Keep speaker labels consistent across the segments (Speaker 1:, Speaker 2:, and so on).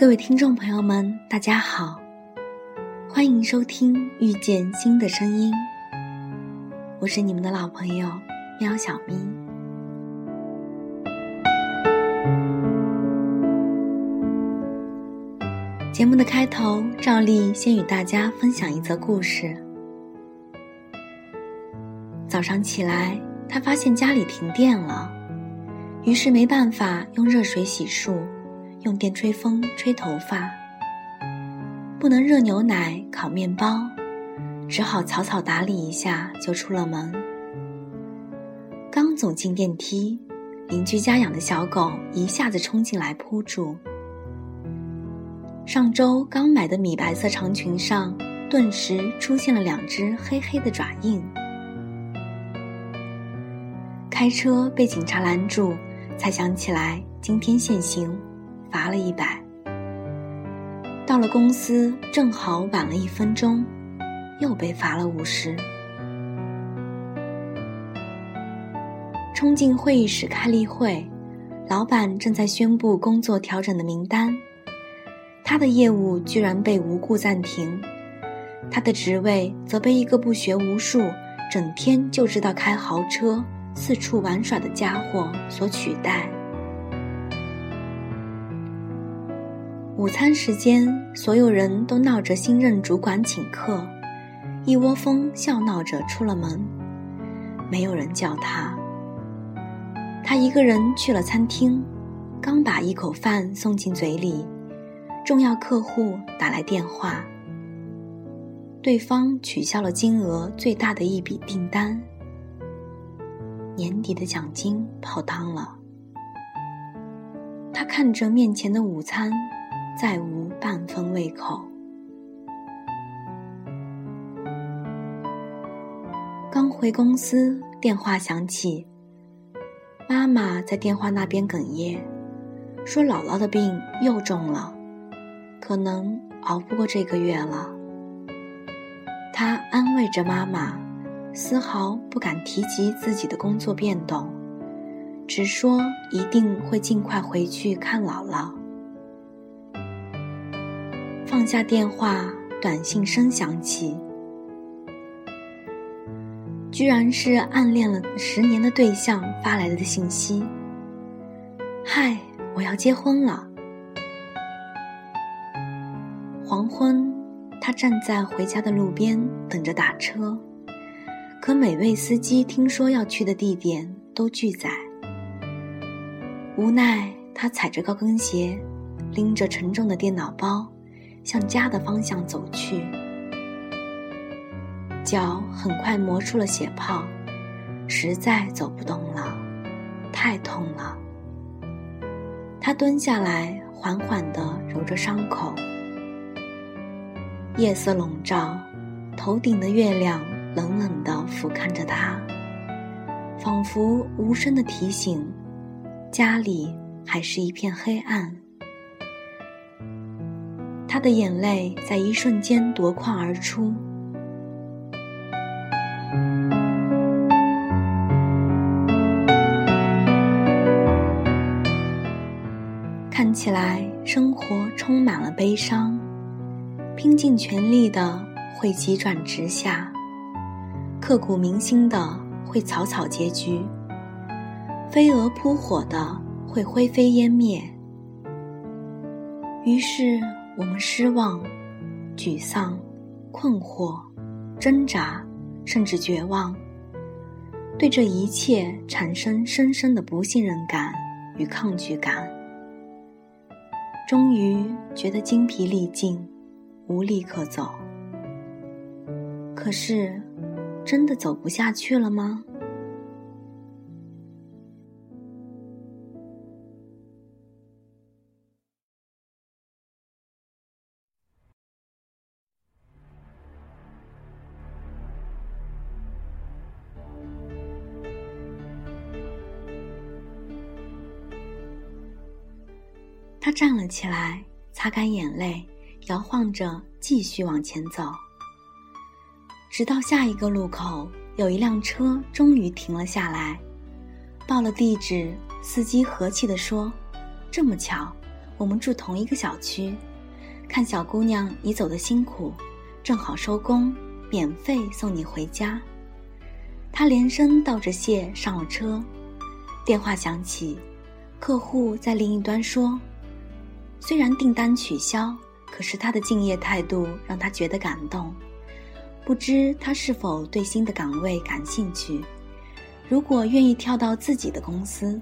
Speaker 1: 各位听众朋友们，大家好，欢迎收听《遇见新的声音》，我是你们的老朋友喵小咪。节目的开头，照例先与大家分享一则故事。早上起来，他发现家里停电了，于是没办法用热水洗漱。用电吹风吹头发，不能热牛奶烤面包，只好草草打理一下就出了门。刚走进电梯，邻居家养的小狗一下子冲进来扑住。上周刚买的米白色长裙上，顿时出现了两只黑黑的爪印。开车被警察拦住，才想起来今天限行。罚了一百，到了公司正好晚了一分钟，又被罚了五十。冲进会议室开例会，老板正在宣布工作调整的名单，他的业务居然被无故暂停，他的职位则被一个不学无术、整天就知道开豪车、四处玩耍的家伙所取代。午餐时间，所有人都闹着新任主管请客，一窝蜂笑闹着出了门，没有人叫他。他一个人去了餐厅，刚把一口饭送进嘴里，重要客户打来电话，对方取消了金额最大的一笔订单，年底的奖金泡汤了。他看着面前的午餐。再无半分胃口。刚回公司，电话响起，妈妈在电话那边哽咽，说姥姥的病又重了，可能熬不过这个月了。他安慰着妈妈，丝毫不敢提及自己的工作变动，只说一定会尽快回去看姥姥。放下电话，短信声响起，居然是暗恋了十年的对象发来的信息。嗨，我要结婚了。黄昏，他站在回家的路边等着打车，可每位司机听说要去的地点都拒载。无奈，他踩着高跟鞋，拎着沉重的电脑包。向家的方向走去，脚很快磨出了血泡，实在走不动了，太痛了。他蹲下来，缓缓地揉着伤口。夜色笼罩，头顶的月亮冷冷地俯瞰着他，仿佛无声的提醒：家里还是一片黑暗。他的眼泪在一瞬间夺眶而出，看起来生活充满了悲伤，拼尽全力的会急转直下，刻骨铭心的会草草结局，飞蛾扑火的会灰飞烟灭，于是。我们失望、沮丧、困惑、挣扎，甚至绝望，对这一切产生深深的不信任感与抗拒感，终于觉得精疲力尽，无力可走。可是，真的走不下去了吗？他站了起来，擦干眼泪，摇晃着继续往前走。直到下一个路口，有一辆车终于停了下来，报了地址。司机和气地说：“这么巧，我们住同一个小区，看小姑娘你走的辛苦，正好收工，免费送你回家。他连声道着谢，上了车。电话响起，客户在另一端说：“虽然订单取消，可是他的敬业态度让他觉得感动。不知他是否对新的岗位感兴趣？如果愿意跳到自己的公司，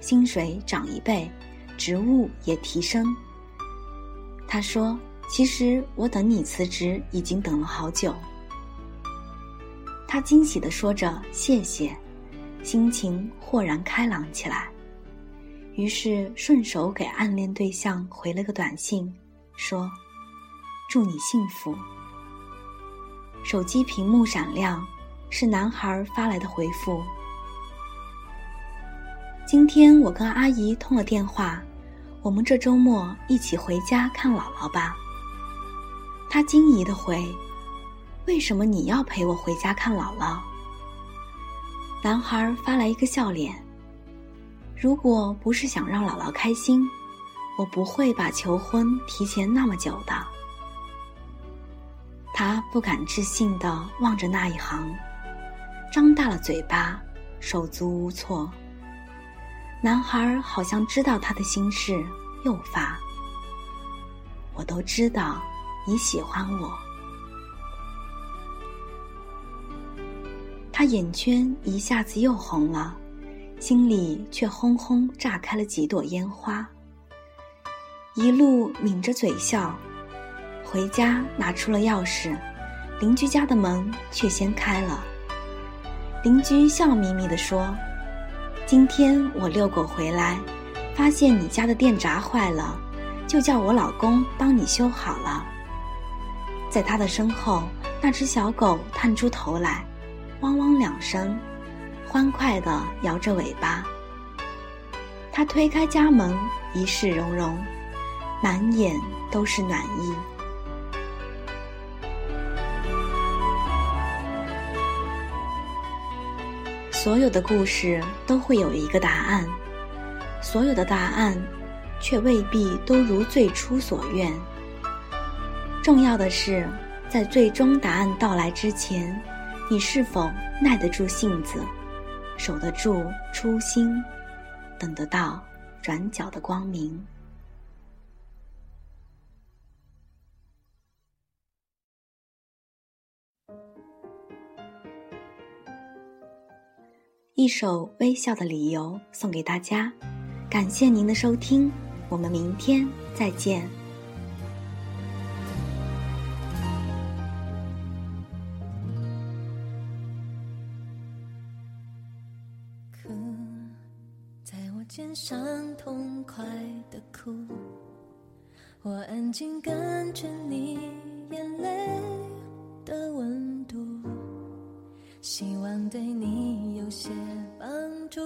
Speaker 1: 薪水涨一倍。”职务也提升。他说：“其实我等你辞职已经等了好久。”他惊喜地说着“谢谢”，心情豁然开朗起来。于是顺手给暗恋对象回了个短信，说：“祝你幸福。”手机屏幕闪亮，是男孩发来的回复。今天我跟阿姨通了电话，我们这周末一起回家看姥姥吧。她惊疑的回：“为什么你要陪我回家看姥姥？”男孩发来一个笑脸：“如果不是想让姥姥开心，我不会把求婚提前那么久的。”他不敢置信的望着那一行，张大了嘴巴，手足无措。男孩好像知道他的心事，又发：“我都知道你喜欢我。”他眼圈一下子又红了，心里却轰轰炸开了几朵烟花。一路抿着嘴笑，回家拿出了钥匙，邻居家的门却先开了。邻居笑眯眯地说。今天我遛狗回来，发现你家的电闸坏了，就叫我老公帮你修好了。在他的身后，那只小狗探出头来，汪汪两声，欢快地摇着尾巴。他推开家门，一世融融，满眼都是暖意。所有的故事都会有一个答案，所有的答案，却未必都如最初所愿。重要的是，在最终答案到来之前，你是否耐得住性子，守得住初心，等得到转角的光明。一首微笑的理由送给大家，感谢您的收听，我们明天再见。
Speaker 2: 肩上痛快的哭，我安静跟着你眼泪的温度。希望对你有些帮助。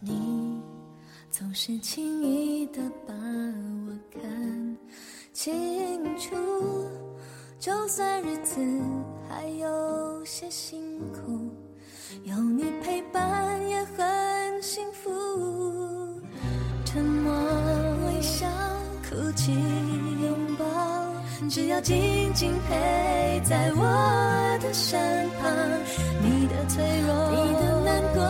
Speaker 2: 你总是轻易的把我看清楚，就算日子还有些辛苦，有你陪伴也很幸福。沉默、微笑、哭泣、拥抱。只要静静陪在我的身旁，你的脆弱，你的难过，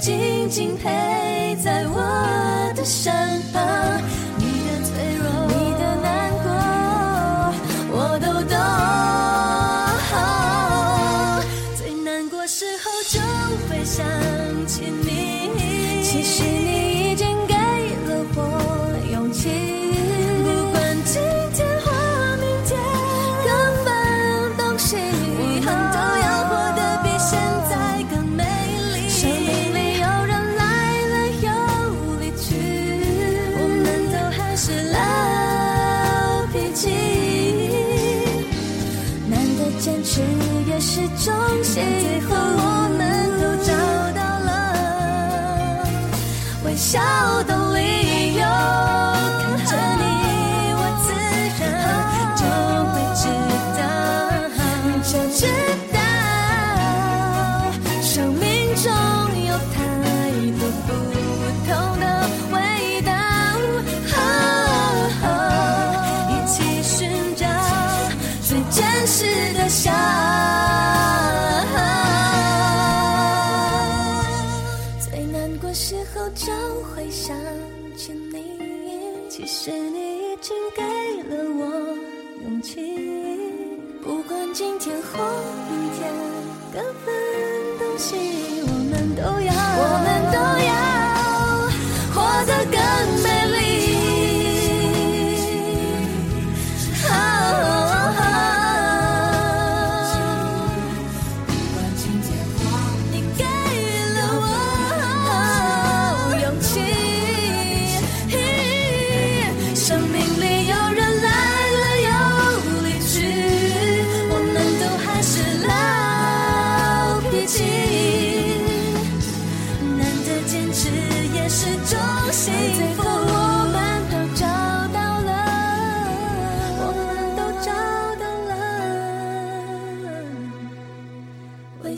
Speaker 2: 静静陪在我的身旁。是你已经给了我勇气。不管今天或明天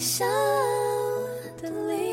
Speaker 2: 微笑的理由。